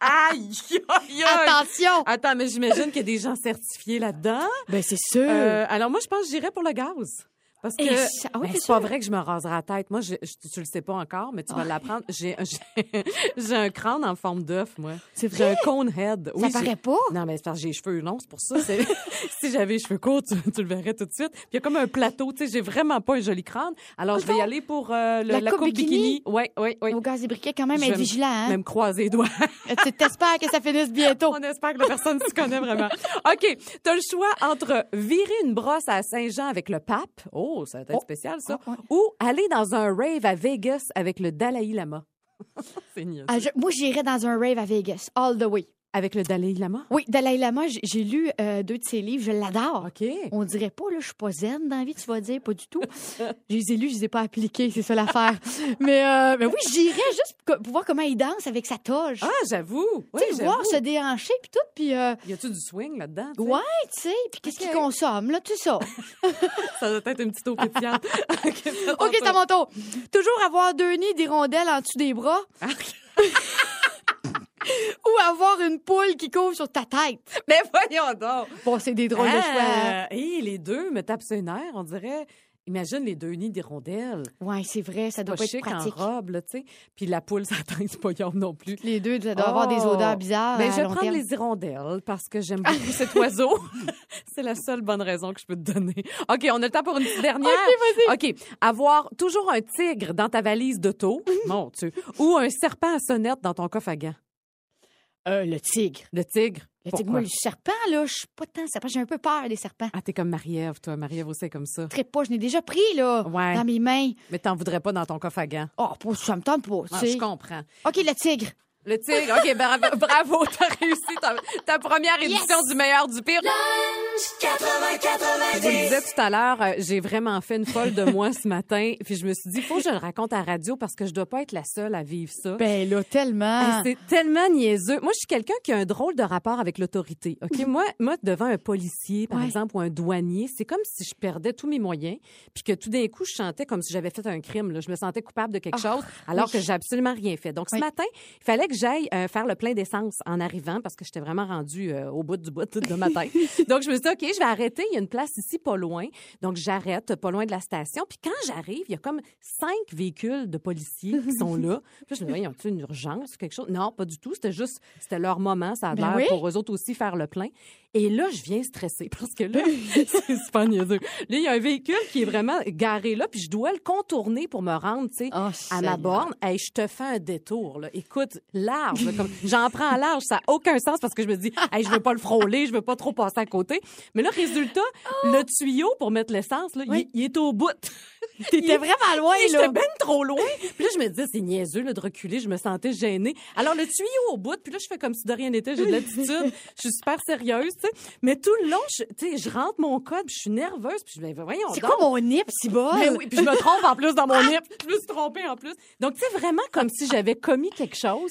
Aïe, aïe, aïe. Attention! Attends, mais j'imagine qu'il y a des gens certifiés là-dedans. Ben c'est sûr. Euh, alors moi, je pense que j'irais pour le gaz. Parce que ça- ah oui, Ben, c'est pas vrai que je me raserai la tête. Moi, je, je- tu le sais pas encore, mais tu vas l'apprendre. J'ai j'ai- j'ai un crâne en forme d'œuf, moi. C'est J'ai un vrai? cone head. Ça j'ai- paraît pas? Non, mais c'est parce que j'ai les cheveux longs, c'est pour ça. si j'avais les cheveux courts, tu, tu le verrais tout de suite. Puis il y a comme un plateau, tu sais, j'ai vraiment pas un joli crâne. Alors, je vais y aller pour euh, le- La la, coupe coupe bikini? Oui, oui, oui. Au gaz et briquet, quand même, être vigilant, hein? Même croiser les doigts. Tu t'espères que ça finisse bientôt. On espère que la personne s'y connaît vraiment. OK. Tu as le choix entre virer une brosse à Saint-Jean avec le pape. Oh, ça va être Oh. spécial, ça. Oh, ouais. Ou aller dans un rave à Vegas avec le Dalai Lama. C'est. Ah, je- moi, j'irais dans un rave à Vegas, all the way. Avec le Dalai Lama? Oui, Dalai Lama, j'ai- lu euh, deux de ses livres, je l'adore. OK. On dirait pas, là, je suis pas zen dans la vie, tu vas dire, pas du tout. je les ai lus, je les ai pas appliqués, c'est ça l'affaire. mais, euh, mais oui, j'irais juste pour, voir comment il danse avec sa toge. Ah, j'avoue. Oui, tu sais, voir se déhancher, puis tout, puis... euh, Y a-tu du swing là-dedans? ouais, tu sais, puis qu'est-ce qu'il consomme, là, tout ça. Ça doit être une petite eau pétillante. OK, c'est ton OK, c'est à mon tour. Toujours avoir deux nids d'hirondelles en dessous des bras. Ah. Ou avoir une poule qui court sur ta tête. Mais voyons donc. Bon, c'est des drôles de choix. hein. Ah, hé, les deux me tapent sur les nerfs, on dirait. Imagine les deux nids d'hirondelles. Ouais, c'est vrai, ça doit pas pas être chic pratique. en robe, là, tu sais. Puis la poule, ça atteint, c'est pas non plus. Les deux, ça doit avoir des odeurs bizarres. Ben, à je vais prendre terme. les hirondelles parce que j'aime beaucoup cet oiseau. c'est la seule bonne raison que je peux te donner. OK, on a le temps pour une petite dernière. OK, OK. Avoir toujours un tigre dans ta valise d'auto, mon Dieu, ou un serpent à sonnette dans ton coffre à gants. Euh, le tigre. Le tigre. Le Pourquoi? tigre, moi, le serpent, là, je suis pas tant serpent. J'ai un peu peur des serpents. Ah, t'es comme Marie-Ève, toi. Marie-Ève aussi comme ça. Très pas, je l'ai déjà pris, là, Ouais. dans mes mains. Mais t'en voudrais pas dans ton coffre à gants. Oh, ça me tente pas, Ah, je comprends. OK, le tigre. Le tigre, OK, bravo, bravo t'as réussi ta, ta première édition du meilleur du pire. La Je vous le disais tout à l'heure, euh, j'ai vraiment fait une folle de moi ce matin. Puis je me suis dit, faut que je le raconte à la radio parce que je dois pas être la seule à vivre ça. Ben là, tellement. C'est tellement niaiseux. Moi, je suis quelqu'un qui a un drôle de rapport avec l'autorité. OK? moi, moi, devant un policier, par Ouais. exemple, ou un douanier, c'est comme si je perdais tous mes moyens, puis que tout d'un coup, je chantais comme si j'avais fait un crime. là. Je me sentais coupable de quelque Ah, chose, alors oui. que j'ai absolument rien fait. Donc, ce Oui. matin, il fallait que j'aille euh, faire le plein d'essence en arrivant parce que j'étais vraiment rendue euh, au bout du bout de ma tête. Donc, je me suis dit, OK, je vais arrêter. Il y a une place ici pas loin. Donc, j'arrête pas loin de la station. Puis quand j'arrive, il y a comme cinq véhicules de policiers qui sont là. Puis je me dis, y a une urgence ou quelque chose? Non, pas du tout. C'était juste, c'était leur moment. Ça a Ben l'air oui. pour eux autres aussi faire le plein. Et là, je viens stresser parce que là, c'est super niaiseux. Là, il y a un véhicule qui est vraiment garé là, puis je dois le contourner pour me rendre, tu sais, Oh, à ma borne. Hey, je te fais un détour, là. Écoute, large, comme j'en prends à large, ça n'a aucun sens parce que je me dis, hey, je veux pas le frôler, je veux pas trop passer à côté. Mais là, résultat, le tuyau pour mettre l'essence, là, il- Oui. il, est au bout. Il était vraiment loin, là. J'étais bien trop loin. Puis là, je me disais, c'est niaiseux là, de reculer. Je me sentais gênée. Alors, le tuyau au bout, puis là, je fais comme si de rien n'était. J'ai de l'attitude. Je suis super sérieuse, tu sais. Mais tout le long, je, tu sais, je rentre mon code, puis je suis nerveuse, puis je me dis, voyons C'est quoi mon nip, si bol? Mais oui, puis je me trompe en plus dans mon nip. Je me suis trompée en plus. Donc, tu sais, vraiment comme si j'avais commis quelque chose.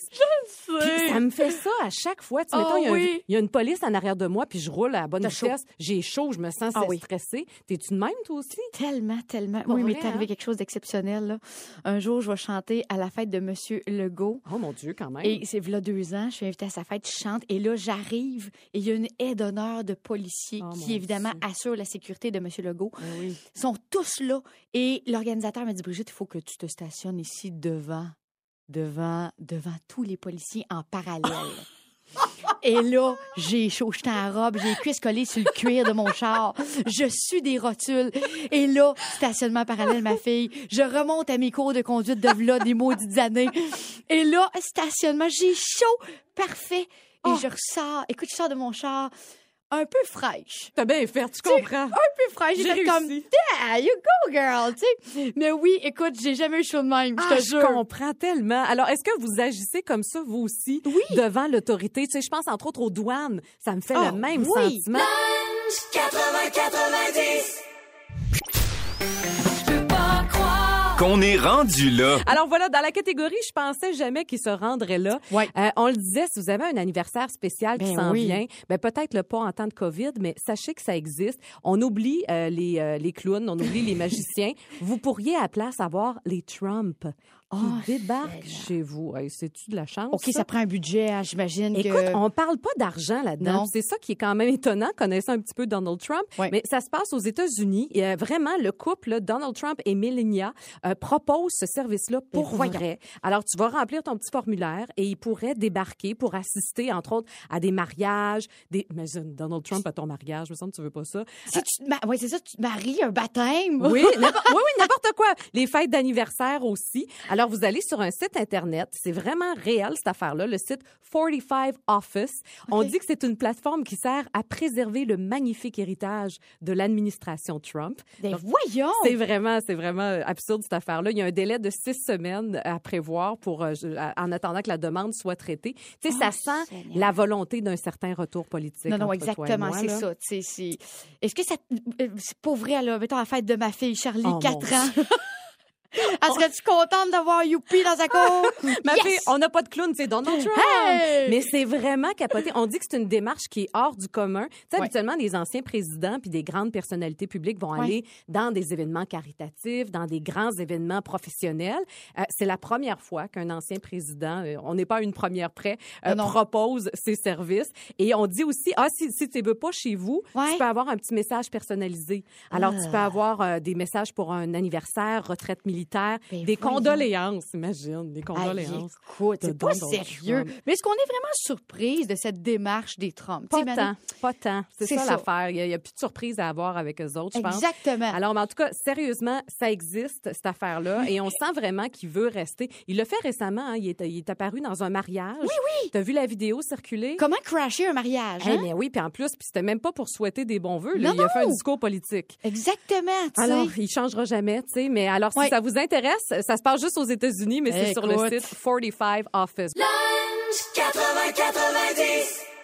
Puis ça me fait ça à chaque fois. Tu sais, Oh mettons, il y a un- oui. il y, a une police en arrière de moi, puis je roule à la bonne T'as chaud. vitesse. J'ai chaud, je me sens Ah oui. stressée. T'es-tu de même, toi aussi? Tellement, tellement. Pour oui, mais vrai, t'es arrivé hein? quelque chose d'exceptionnel. là. Un jour, je vais chanter à la fête de Monsieur Legault. Oh mon Dieu, quand même. Et c'est là deux ans, je suis invitée à sa fête, je chante. Et là, j'arrive et il y a une aide d'honneur de policiers Oh, mon qui, évidemment, Dieu. assure la sécurité de Monsieur Legault. Ah oui. Ils sont tous là. Et l'organisateur m'a dit, Brigitte, il faut que tu te stationnes ici devant, devant, devant tous les policiers en parallèle. Et là, j'ai chaud, j'étais en robe, j'ai les cuisses collées sur le cuir de mon char. Je suis des rotules. Et là, stationnement parallèle, ma fille. Je remonte à mes cours de conduite de v'là des maudites années. Et là, stationnement, j'ai chaud, parfait. Et Oh. je ressors. Écoute, je sors de mon char un peu fraîche. T'as bien fait, tu comprends. Un peu fraîche. Fait comme, yeah, you go, girl, tu sais. Mais oui, écoute, j'ai jamais eu chaud de même, je Ah, te je jure. comprends tellement. Alors, est-ce que vous agissez comme ça, vous aussi, devant l'autorité? Tu sais, je pense entre autres aux douanes. Ça me fait Ah, le même oui. sentiment. Je pas croire. Qu'on est rendu là. Alors voilà, dans la catégorie, je pensais jamais qu'ils se rendraient là. Ouais. Euh, on le disait, si vous avez un anniversaire spécial qui Ben s'en oui. vient, ben peut-être le pas en temps de COVID, mais sachez que ça existe. On oublie euh, les, euh, les clowns, on oublie les magiciens. Vous pourriez à la place avoir les Trump qui Oh, débarquent chez vous. Hey, C'est-tu de la chance? OK, ça? prend un budget, hein, j'imagine Écoute, que... on parle pas d'argent là-dedans. C'est ça qui est quand même étonnant, connaissant un petit peu Donald Trump. Mais ça se passe aux États-Unis. Euh, vraiment, le couple là, Donald Trump et Melania euh, propose ce service-là pour vrai. Alors, tu vas remplir ton petit formulaire et il pourrait débarquer pour assister, entre autres, à des mariages. Des... Imagine, Donald Trump à ton mariage. Je me sens que tu veux pas ça. Si tu te ouais, c'est ça, tu te maries, un baptême. Oui, n'importe- oui, oui, n'importe quoi. Les fêtes d'anniversaire aussi. Alors, vous allez sur un site Internet. C'est vraiment réel, cette affaire-là, le site 45 Office. On dit que c'est une plateforme qui sert à préserver le magnifique héritage de l'administration Trump. Ben Donc, voyons! C'est vraiment, c'est vraiment euh, absurde cette affaire-là. Il y a un délai de six semaines à prévoir pour, euh, en attendant que la demande soit traitée. Tu sais, Oh, ça sent Seigneur. la volonté d'un certain retour politique. Non, non, entre exactement, c'est ça. Est-ce que ça. euh, C'est pas vrai, là. Mettons la fête de ma fille, Charlie, Oh, 4 ans. Elle serait-tu contente d'avoir Youpi dans sa cour? Ma Yes! fille, on n'a pas de clown, c'est Donald Trump. Hey! Mais c'est vraiment capoté. On dit que c'est une démarche qui est hors du commun. Tu sais, Ouais. habituellement, les anciens présidents puis des grandes personnalités publiques vont Ouais. aller dans des événements caritatifs, dans des grands événements professionnels. Euh, c'est la première fois qu'un ancien président, euh, on n'est pas à une première près, euh, propose ses services. Et on dit aussi, ah, si, si tu ne veux pas chez vous, Ouais. tu peux avoir un petit message personnalisé. Alors, tu peux avoir euh, des messages pour un anniversaire, retraite militaire, Ben des voyons. condoléances, imagine, des Hey, condoléances. écoute, de c'est pas sérieux. Trump. Mais est-ce qu'on est vraiment surprise de cette démarche des Trump? Pas tant, pas tant. C'est ça, ça. l'affaire. Il n'y a, plus de surprise à avoir avec eux autres, je pense. Exactement. Alors, mais en tout cas, sérieusement, ça existe, cette affaire-là, et on sent vraiment qu'il veut rester. Il l'a fait récemment, hein, il, est, il est apparu dans un mariage. Oui, oui. Tu as vu la vidéo circuler? Comment crasher un mariage? Eh, hein? mais oui, puis en plus, puis c'était même pas pour souhaiter des bons vœux. là. Non, il a fait un discours politique. Exactement, sais. Alors, il changera jamais, tu sais. Mais alors, si Ouais. ça vous intéresse, ça se passe juste aux États-Unis, mais c'est sur le site 45 Office.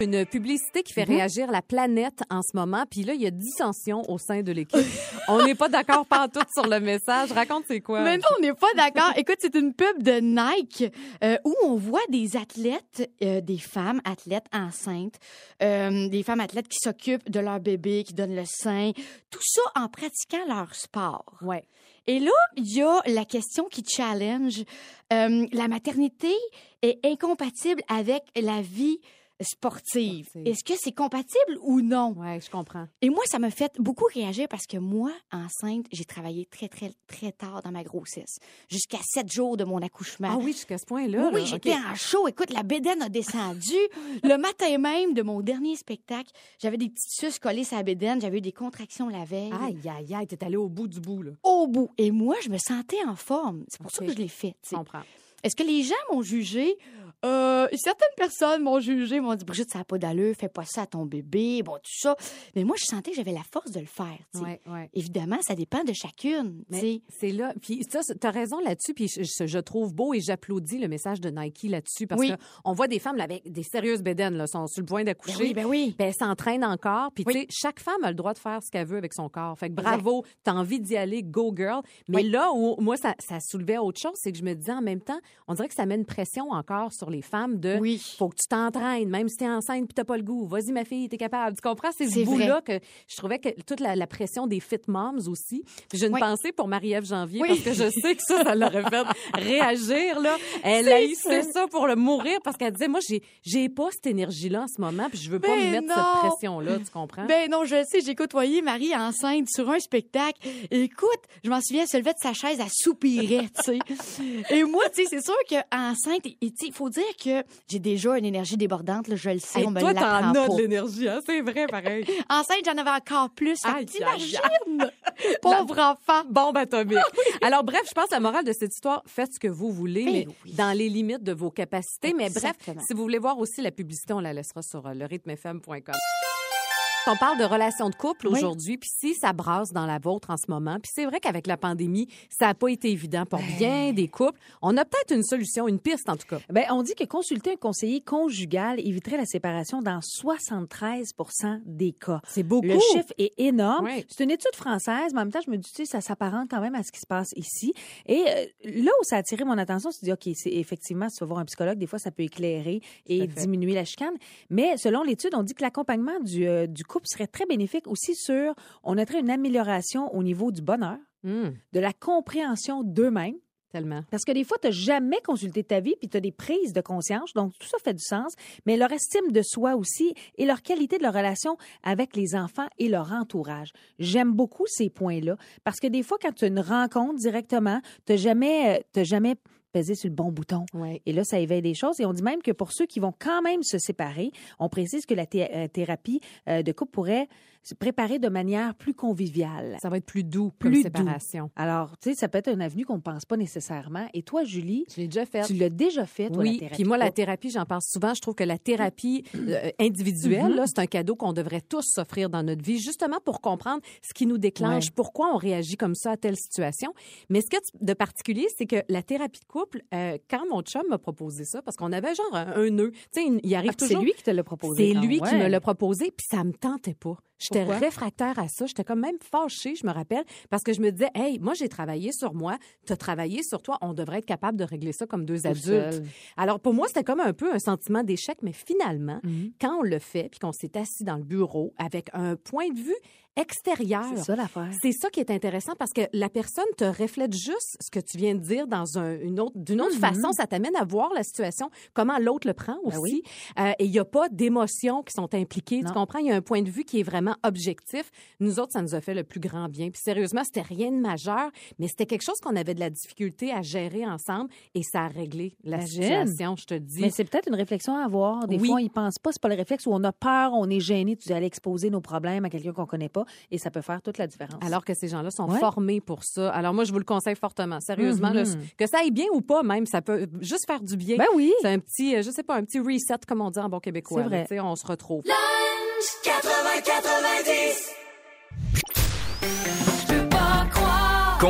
Une publicité qui fait réagir la planète en ce moment, puis là, il y a dissension au sein de l'équipe. on n'est pas d'accord pas tout sur le message. Raconte c'est quoi? Mais non, on n'est pas d'accord. Écoute, c'est une pub de Nike euh, où on voit des athlètes, euh, des femmes athlètes enceintes, euh, des femmes athlètes qui s'occupent de leur bébé, qui donnent le sein, tout ça en pratiquant leur sport. Ouais. Et là, il y a la question qui challenge. Euh, la maternité est incompatible avec la vie sportive. Sportive. Est-ce que c'est compatible ou non? Ouais, je comprends. Et moi, ça m'a fait beaucoup réagir parce que moi, enceinte, j'ai travaillé très, très, très tard dans ma grossesse. Jusqu'à sept jours de mon accouchement. Ah oui, jusqu'à ce point-là. Oui, oui, j'étais en chaud. Écoute, la bédaine a descendu. le matin même de mon dernier spectacle, j'avais des petites suces collées sur la bédaine. J'avais eu des contractions la veille. Aïe, aïe, aïe, t'es allé au bout du bout, là. Au bout. Et moi, je me sentais en forme. C'est pour ça que je l'ai fait. Je comprends. Est-ce que les gens m'ont jugé? Euh, certaines personnes m'ont jugé, m'ont dit Brigitte, ça n'a pas d'allure, fais pas ça à ton bébé, bon, tout ça. Mais moi, je sentais que j'avais la force de le faire. tu sais. Ouais, ouais. Évidemment, ça dépend de chacune. tu c'est là. Puis ça, tu as raison là-dessus. Puis je, je- je trouve beau et j'applaudis le message de Nike là-dessus parce Oui. que on voit des femmes là, avec des sérieuses bédaines, là, sont sur le point Ben d'accoucher. oui, ben oui. Puis elle s'entraîne encore. Puis, Oui. tu sais, chaque femme a le droit de faire ce qu'elle veut avec son corps. Fait que bravo, t'as envie d'y aller, go girl. Mais Oui. là où moi, ça, ça soulevait autre chose, c'est que je me disais en même temps, on dirait que ça met une pression encore sur les femmes de Oui. faut que tu t'entraînes, même si t'es enceinte puis t'as pas le goût. Vas-y, ma fille, t'es capable. Tu comprends? C'est ce C'est bout-là que je trouvais que toute la, la pression des fit moms aussi. J'ai une Oui. pensée pour Marie-Ève Janvier Oui. parce que je sais que ça, ça l'aurait fait réagir, là. Elle haïssait ça. ça pour le mourir parce qu'elle disait, moi, j'ai, j'ai pas cette énergie-là en ce moment puis je veux pas Ben me mettre non. cette pression-là, tu comprends? Ben non, je sais, j'ai côtoyé Marie enceinte sur un spectacle. Écoute, je m'en souviens, elle se levait de sa chaise, elle soupirait, tu sais. Et moi, tu sais, c'est sûr que enceinte, et tu sais, il faut dire que j'ai déjà une énergie débordante, là, je le sais, Hey, on me toi, l'apprend t'en as de l'énergie, hein? C'est vrai, pareil. Enceinte, j'en avais encore plus. Aïe, T'imagines? Pauvre enfant. Bombe atomique. Alors, bref, je pense que la morale de cette histoire, faites ce que vous voulez, Ben mais oui. dans les limites de vos capacités. Mais bref, si vous voulez voir aussi la publicité, on la laissera sur euh, le rythmefm.com. On parle de relations de couple Oui. aujourd'hui, puis si ça brasse dans la vôtre en ce moment, puis c'est vrai qu'avec la pandémie, ça n'a pas été évident pour Ben. bien des couples. On a peut-être une solution, une piste en tout cas. Ben, on dit que consulter un conseiller conjugal éviterait la séparation dans 73 des cas. C'est beaucoup. Le chiffre est énorme. Oui. C'est une étude française, mais en même temps, je me dis, tu sais, ça s'apparente quand même à ce qui se passe ici. Et euh, là où ça a attiré mon attention, c'est de dire, OK, c'est effectivement, si tu vas voir un psychologue, des fois, ça peut éclairer et diminuer la chicane. Mais selon l'étude, on dit que l'accompagnement du, euh, du couple serait très bénéfique aussi sur, on noterait une amélioration au niveau du bonheur, Hum, de la compréhension d'eux-mêmes. tellement. Parce que des fois, tu n'as jamais consulté ta vie, puis tu as des prises de conscience, donc tout ça fait du sens, mais leur estime de soi aussi et leur qualité de leur relation avec les enfants et leur entourage. J'aime beaucoup ces points-là, parce que des fois, quand tu as une rencontre directement, tu n'as jamais, euh, jamais pesé sur le bon bouton. Ouais. Et là, ça éveille des choses. Et on dit même que pour ceux qui vont quand même se séparer, on précise que la thé- euh, thérapie euh, de couple pourrait se préparer de manière plus conviviale. Ça va être plus doux, plus Plus séparation. Alors, tu sais, ça peut être une avenue qu'on ne pense pas nécessairement. Et toi, Julie, Je l'ai déjà fait. tu l'as déjà fait, toi, la Oui, thérapie puis moi, la couple. thérapie, j'en parle souvent. Je trouve que la thérapie euh, individuelle, Mhm. là, c'est un cadeau qu'on devrait tous s'offrir dans notre vie, justement pour comprendre ce qui nous déclenche, Ouais. pourquoi on réagit comme ça à telle situation. Mais ce a de particulier, c'est que la thérapie de couple, euh, quand mon chum m'a proposé ça, parce qu'on avait genre un, un nœud, tu sais, il- arrive Ah, toujours... C'est lui qui te l'a proposé. C'est lui qui me l'a proposé, puis ça me tentait pas. J'étais réfractaire à ça. J'étais comme même fâchée, je me rappelle, parce que je me disais, hey, moi, j'ai travaillé sur moi, tu as travaillé sur toi, on devrait être capable de régler ça comme deux adultes. seul. Alors, pour moi, c'était comme un peu un sentiment d'échec, mais finalement, Mhm. quand on le fait, puis qu'on s'est assis dans le bureau avec un point de vue extérieur, C'est ça l'affaire. c'est ça qui est intéressant parce que la personne te reflète juste ce que tu viens de dire dans un- une autre, d'une autre Mhm. façon. Ça t'amène à voir la situation, comment l'autre le prend Ben aussi. Euh, et il n'y a pas d'émotions qui sont impliquées. Non. Tu comprends? Il y a un point de vue qui est vraiment objectif. Nous autres, ça nous a fait le plus grand bien. Puis sérieusement, c'était rien de majeur, mais c'était quelque chose qu'on avait de la difficulté à gérer ensemble et ça a réglé la Imagine. situation, je te dis. Mais c'est peut-être une réflexion à avoir. Des Oui. fois, on y pense pas. C'est pas le réflexe où on a peur, on est gêné, tu dis aller exposer nos problèmes à quelqu'un qu'on connaît pas, et ça peut faire toute la différence. Alors que ces gens-là sont formés pour ça. Alors moi, je vous le conseille fortement. Sérieusement, mm-hmm. que ça aille bien ou pas, même, ça peut juste faire du bien. Ben oui. C'est un petit, euh, je sais pas, un petit reset, comme on dit en bon québécois. C'est vrai. On se retrouve. Lunch 80 90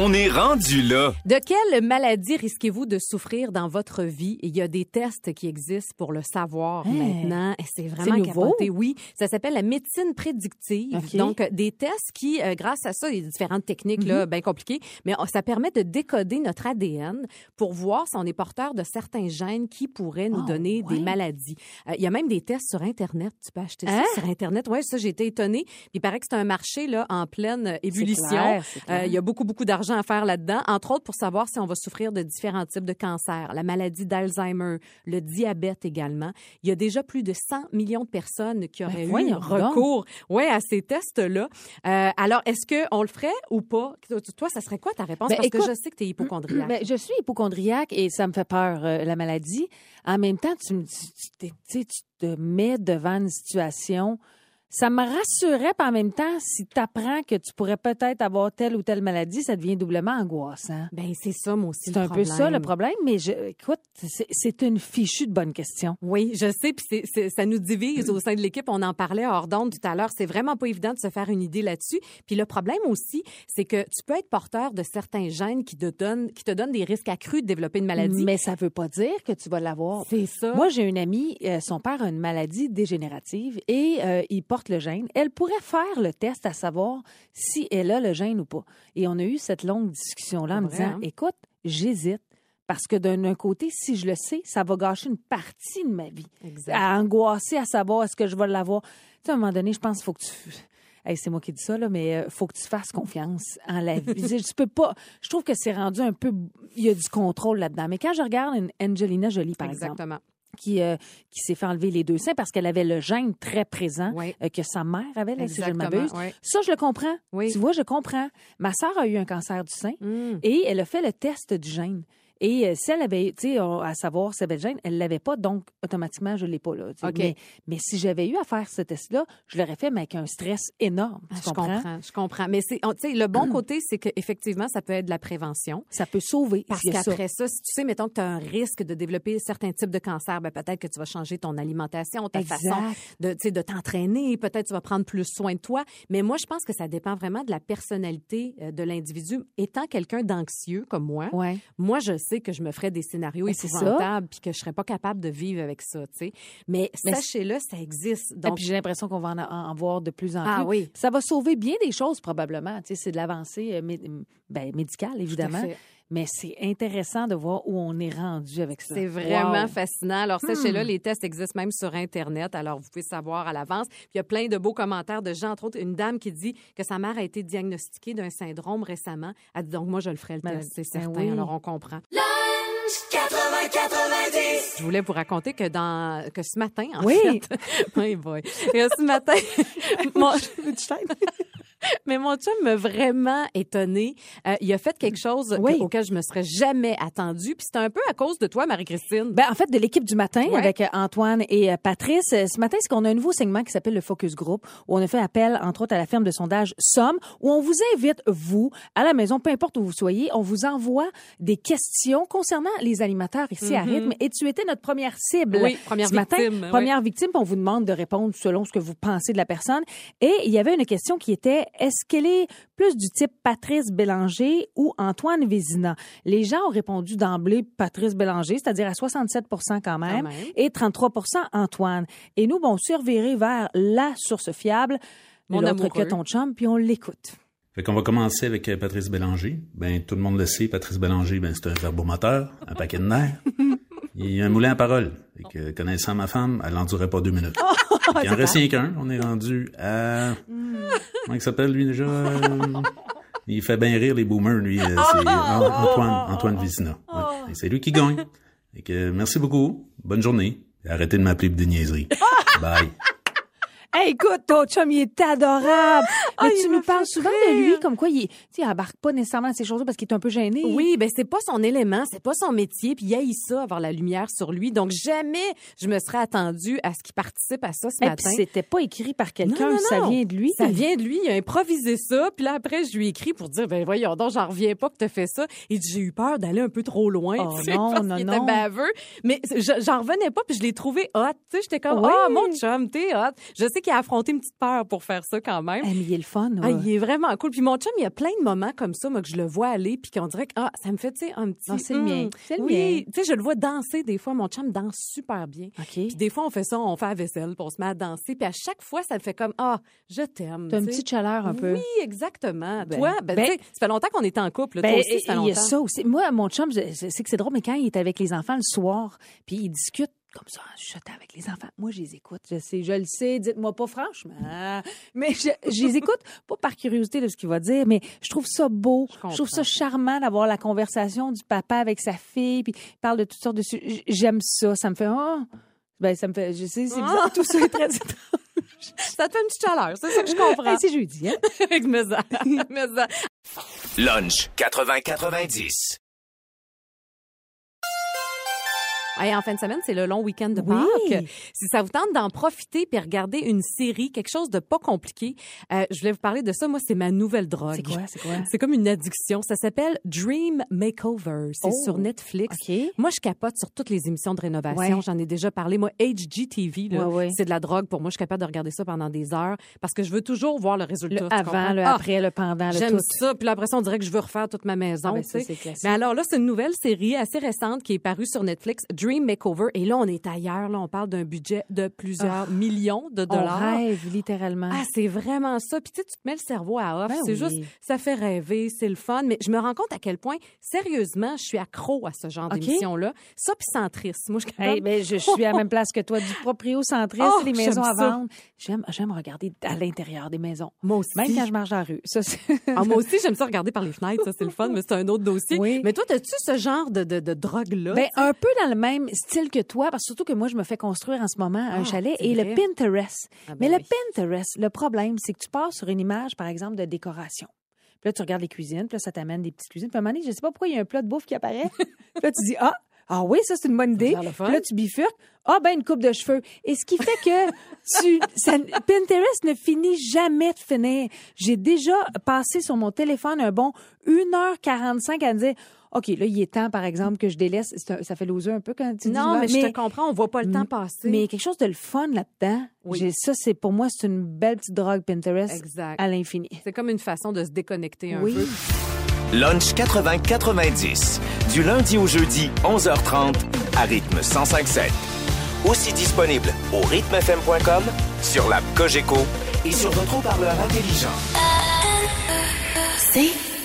on est rendu là. De quelle maladie risquez-vous de souffrir dans votre vie? Il y a des tests qui existent pour le savoir hey, maintenant. C'est vraiment nouveau? Capoté. Oui, ça s'appelle la médecine prédictive. Donc, euh, des tests qui, euh, grâce à ça, des différentes techniques là, bien compliquées, mais oh, ça permet de décoder notre ADN pour voir si on est porteur de certains gènes qui pourraient nous donner des maladies. Euh, il y a même des tests sur Internet. Tu peux acheter ça sur Internet. Oui, ça, j'ai été étonnée. Il paraît que c'est un marché là, en pleine ébullition. Il y a beaucoup, beaucoup d'argent à faire là-dedans, entre autres pour savoir si on va souffrir de différents types de cancers, la maladie d'Alzheimer, le diabète également. Il y a déjà plus de 100 millions de personnes qui auraient eu Ben voyons donc. recours ouais, à ces tests-là. Euh, alors, est-ce qu'on le ferait ou pas? Toi, ça serait quoi ta réponse? Ben, Parce écoute, que je sais que tu es hypochondriaque. Ben, je suis hypochondriaque et ça me fait peur, euh, la maladie. En même temps, tu, me- tu, tu te mets devant une situation. Ça me rassurait, puis en même temps, si tu apprends que tu pourrais peut-être avoir telle ou telle maladie, ça devient doublement angoissant. Ben, c'est ça, moi aussi. C'est un peu ça le problème, mais je, écoute, c'est- une fichue de bonne question. Oui, je sais, puis ça nous divise au sein de l'équipe. On en parlait hors d'onde tout à l'heure. C'est vraiment pas évident de se faire une idée là-dessus. Puis le problème aussi, c'est que tu peux être porteur de certains gènes qui te donnent, qui te donnent des risques accrus de développer une maladie. Mais ça veut pas dire que tu vas l'avoir. c'est ça. Moi, j'ai une amie, euh, son père a une maladie dégénérative et euh, il porte le gène. Elle pourrait faire le test à savoir si elle a le gène ou pas. Et on a eu cette longue discussion-là en me disant, hein? écoute, j'hésite. Parce que d'un côté, si je le sais, ça va gâcher une partie de ma vie. Exact. À angoisser à savoir est-ce que je vais l'avoir. Tu sais, à un moment donné, je pense qu'il faut que tu. Hey, c'est moi qui dis ça, là, mais euh, faut que tu fasses confiance en la vie. je peux pas. Je trouve que c'est rendu un peu. Il y a du contrôle là-dedans. Mais quand je regarde une Angelina Jolie, par exemple, Exactement. Qui, euh, qui s'est fait enlever les deux seins parce qu'elle avait le gène très présent Oui. euh, que sa mère avait, là, si je ne m'abuse. oui. Ça, je le comprends. Oui. Tu vois, je comprends. Ma sœur a eu un cancer du sein Mm. et elle a fait le test du gène. Et euh, si elle avait, tu sais, à savoir si elle avait le gène, elle l'avait pas, donc automatiquement, je l'ai pas là. tu sais. OK. Mais, mais si j'avais eu à faire ce test-là, je l'aurais fait, mais avec un stress énorme. Ah, tu je comprends? comprends, je comprends. Mais c'est, sais, le bon côté, c'est qu'effectivement, ça peut être de la prévention. Ça peut sauver. Parce ça. qu'après ça. si tu sais, mettons que tu as un risque de développer certains types de cancers, ben peut-être que tu vas changer ton alimentation, ta Exact. façon de, sais, de t'entraîner, peut-être tu vas prendre plus soin de toi. Mais moi, je pense que ça dépend vraiment de la personnalité euh, de l'individu. Étant quelqu'un d'anxieux comme moi, Ouais. moi, je sais que je me ferais des scénarios ça. épouvantables puis que je serais pas capable de vivre avec ça, tu sais. Mais, Mais sachez-le, ça existe. Et Donc, puis j'ai l'impression qu'on va en, en voir de plus en Ah plus. oui. Ça va sauver bien des choses probablement. Tu sais, c'est de l'avancée euh, mé- ben, médicale évidemment, fait. Mais c'est intéressant de voir où on est rendu avec ça. C'est vraiment Wow. fascinant. Alors, sachez-le, Hmm. les tests existent même sur Internet. Alors, vous pouvez savoir à l'avance. Puis, il y a plein de beaux commentaires de gens, entre autres, une dame qui dit que sa mère a été diagnostiquée d'un syndrome récemment. Elle dit donc, moi, je le ferai le Ben, test, c'est ben certain. oui. Alors, on comprend. Je voulais vous raconter que dans que ce matin, en Oui. fait, oui, boy. Et ce matin, mon, mais mon chum m'a vraiment étonné. Euh, il a fait quelque chose Oui. que- auquel je me serais jamais attendue. Puis c'était un peu à cause de toi, Marie-Christine. Ben, en fait, de l'équipe du matin Ouais. avec euh, Antoine et euh, Patrice. Euh, Ce matin, c'est qu'on a un nouveau segment qui s'appelle le Focus Group, où on a fait appel, entre autres, à la firme de sondage Somme, où on vous invite, vous, à la maison, peu importe où vous soyez, on vous envoie des questions concernant les animateurs ici à Rythme. Et tu étais notre première cible. Oui, première ce matin. victime, Première victime, puis on vous demande de répondre selon ce que vous pensez de la personne. Et il y avait une question qui était, est-ce qu'elle est plus du type Patrice Bélanger ou Antoine Vézina? Les gens ont répondu d'emblée Patrice Bélanger, c'est-à-dire à 67 quand même, Quand même. et 33% Antoine. Et nous, bon, on s'est reviré vers la source fiable, Mon l'autre que ton chum, puis on l'écoute. Fait qu'on va commencer avec euh, Patrice Bélanger. Ben, tout le monde le sait, Patrice Bélanger, ben, c'est un verbomoteur, un paquet de nerfs. Il a un moulin à parole. Fait que, connaissant ma femme, elle n'endurait pas deux minutes. Fait qu'il en reste rien qu'un. On est rendu à... Comment il s'appelle, lui, déjà? Euh, Il fait bien rire les boomers, lui. euh, C'est An- Antoine, Antoine Vizina. Ouais. Et C'est lui qui gagne. Fait que, merci beaucoup. Bonne journée. Et arrêtez de m'appeler des niaiseries. Bye. Hey, écoute, ton chum, il est adorable. Ah, Mais il tu me nous parles souvent rire. de lui comme quoi il, il embarque pas nécessairement dans ces choses-là parce qu'il est un peu gêné. Oui, ben c'est pas son élément, c'est pas son métier, puis il haït ça, avoir la lumière sur lui. Donc jamais je me serais attendue à ce qu'il participe à ça ce Et matin. c'était pas écrit par quelqu'un, ça vient de lui. Ça vient de lui, il a improvisé ça, puis là après je lui ai écrit pour dire ben voyons donc, j'en reviens pas que tu fait ça. Il dit j'ai eu peur d'aller un peu trop loin, Oh tu sais, non, parce non, non. était baveux, mais je- j'en revenais pas puis je l'ai trouvé hot, tu sais, j'étais comme Oui. oh mon chum, t'es hot. Je sais qu'il a affronté une petite peur pour faire ça quand même. Eh, mais il est le fun. Ah, il est vraiment cool. Puis mon chum, il y a plein de moments comme ça, moi, que je le vois aller, puis qu'on dirait que ah, ça me fait, tu sais, un petit. Non, c'est le hum, mien. C'est le oui, mien. tu sais, je le vois danser des fois. Mon chum danse super bien. Puis des fois, on fait ça, on fait la vaisselle, puis on se met à danser. Puis à chaque fois, ça me fait comme ah, je t'aime. T'as une sais. petite chaleur un peu. Oui, exactement. Ben, Toi, ben, ben- tu sais, ça fait longtemps qu'on est en couple. là. Ben, Toi aussi, ça fait il y a longtemps. ça aussi. Moi, mon chum, c'est que c'est drôle, mais quand il est avec les enfants le soir, puis il discute comme ça, en chuchotant avec les enfants. Moi, je les écoute. Je sais, je le sais. Dites-moi pas franchement. Mais je, je les écoute, pas par curiosité de ce qu'il va dire, mais je trouve ça beau. Je, trouve ça charmant d'avoir la conversation du papa avec sa fille, puis il parle de toutes sortes de sujets. J'aime ça. Ça me fait, oh. Ben, ça me fait, je sais, c'est bizarre. Tout ça est très Ça te fait une petite chaleur, c'est ça que je comprends. Hey, c'est jeudi, hein? mais ça. Lunch 80-90. Hey, en fin de semaine, c'est le long week-end de Oui. Pâques. Si ça vous tente d'en profiter puis regarder une série, quelque chose de pas compliqué, euh, je voulais vous parler de ça. Moi, c'est ma nouvelle drogue. C'est quoi, c'est quoi? C'est comme une addiction. Ça s'appelle Dream Makeover. C'est Oh. sur Netflix. OK. Moi, je capote sur toutes les émissions de rénovation. Ouais. J'en ai déjà parlé. Moi, HGTV, là, Ouais, ouais. c'est de la drogue pour moi. Je suis capable de regarder ça pendant des heures parce que je veux toujours voir le résultat. Le avant, le Ah, après, le pendant, le J'aime ça. Puis là, après ça, on dirait que je veux refaire toute ma maison. Ah ben, ça. Mais alors là, c'est une nouvelle série assez récente qui est parue sur Netflix, Dream Makeover. Et là, on est ailleurs. Là, on parle d'un budget de plusieurs millions de On dollars. rêve, littéralement. Ah, c'est vraiment ça. Puis tu sais, tu te mets le cerveau à off. Ben c'est oui. juste, ça fait rêver, c'est le fun. Mais je me rends compte à quel point, sérieusement, je suis accro à ce genre OK. d'émission-là. Ça, puis centriste. Moi, je suis Hey, ben, je suis à la même place que toi, du propriocentrisme, Oh, les maisons à vendre. J'aime, j'aime regarder à l'intérieur des maisons. Moi aussi. Même quand je marche dans la rue. Ça, Ah, moi aussi, j'aime ça regarder par les fenêtres. Ça, c'est le fun, mais c'est un autre dossier. Oui. Mais toi, as-tu ce genre de, de, de drogue-là? Ben, un peu dans le même style que toi, parce que surtout que moi, je me fais construire en ce moment un Ah, chalet et vrai. le Pinterest. Ah, ben Mais le. Pinterest, le problème, c'est que tu pars sur une image, par exemple, de décoration. Puis là, tu regardes les cuisines, puis là, ça t'amène des petites cuisines. Puis à un moment donné, je sais pas pourquoi il y a un plat de bouffe qui apparaît. puis là, tu dis, ah, ah oui, ça, c'est une bonne idée. Puis là, tu bifurques. Ah, ben, une coupe de cheveux. Et ce qui fait que tu, ça- Pinterest ne finit jamais de finir. J'ai déjà passé sur mon téléphone un bon 1h45 à me dire, OK, là, il est temps, par exemple, que je délaisse. Un- ça fait loser un peu quand tu dis non, ah, mais, je te comprends. On voit pas le temps passer. mais quelque chose de le fun là-dedans. Oui. Ça, c'est pour moi, c'est une belle petite drogue Pinterest Exact. à l'infini. C'est comme une façon de se déconnecter un Oui. peu. Lunch 80-90. Du lundi au jeudi, 11h30, à rythme 105.7. Aussi disponible au rythmefm.com, sur l'app Cogeco et sur votre haut-parleur intelligent. C'est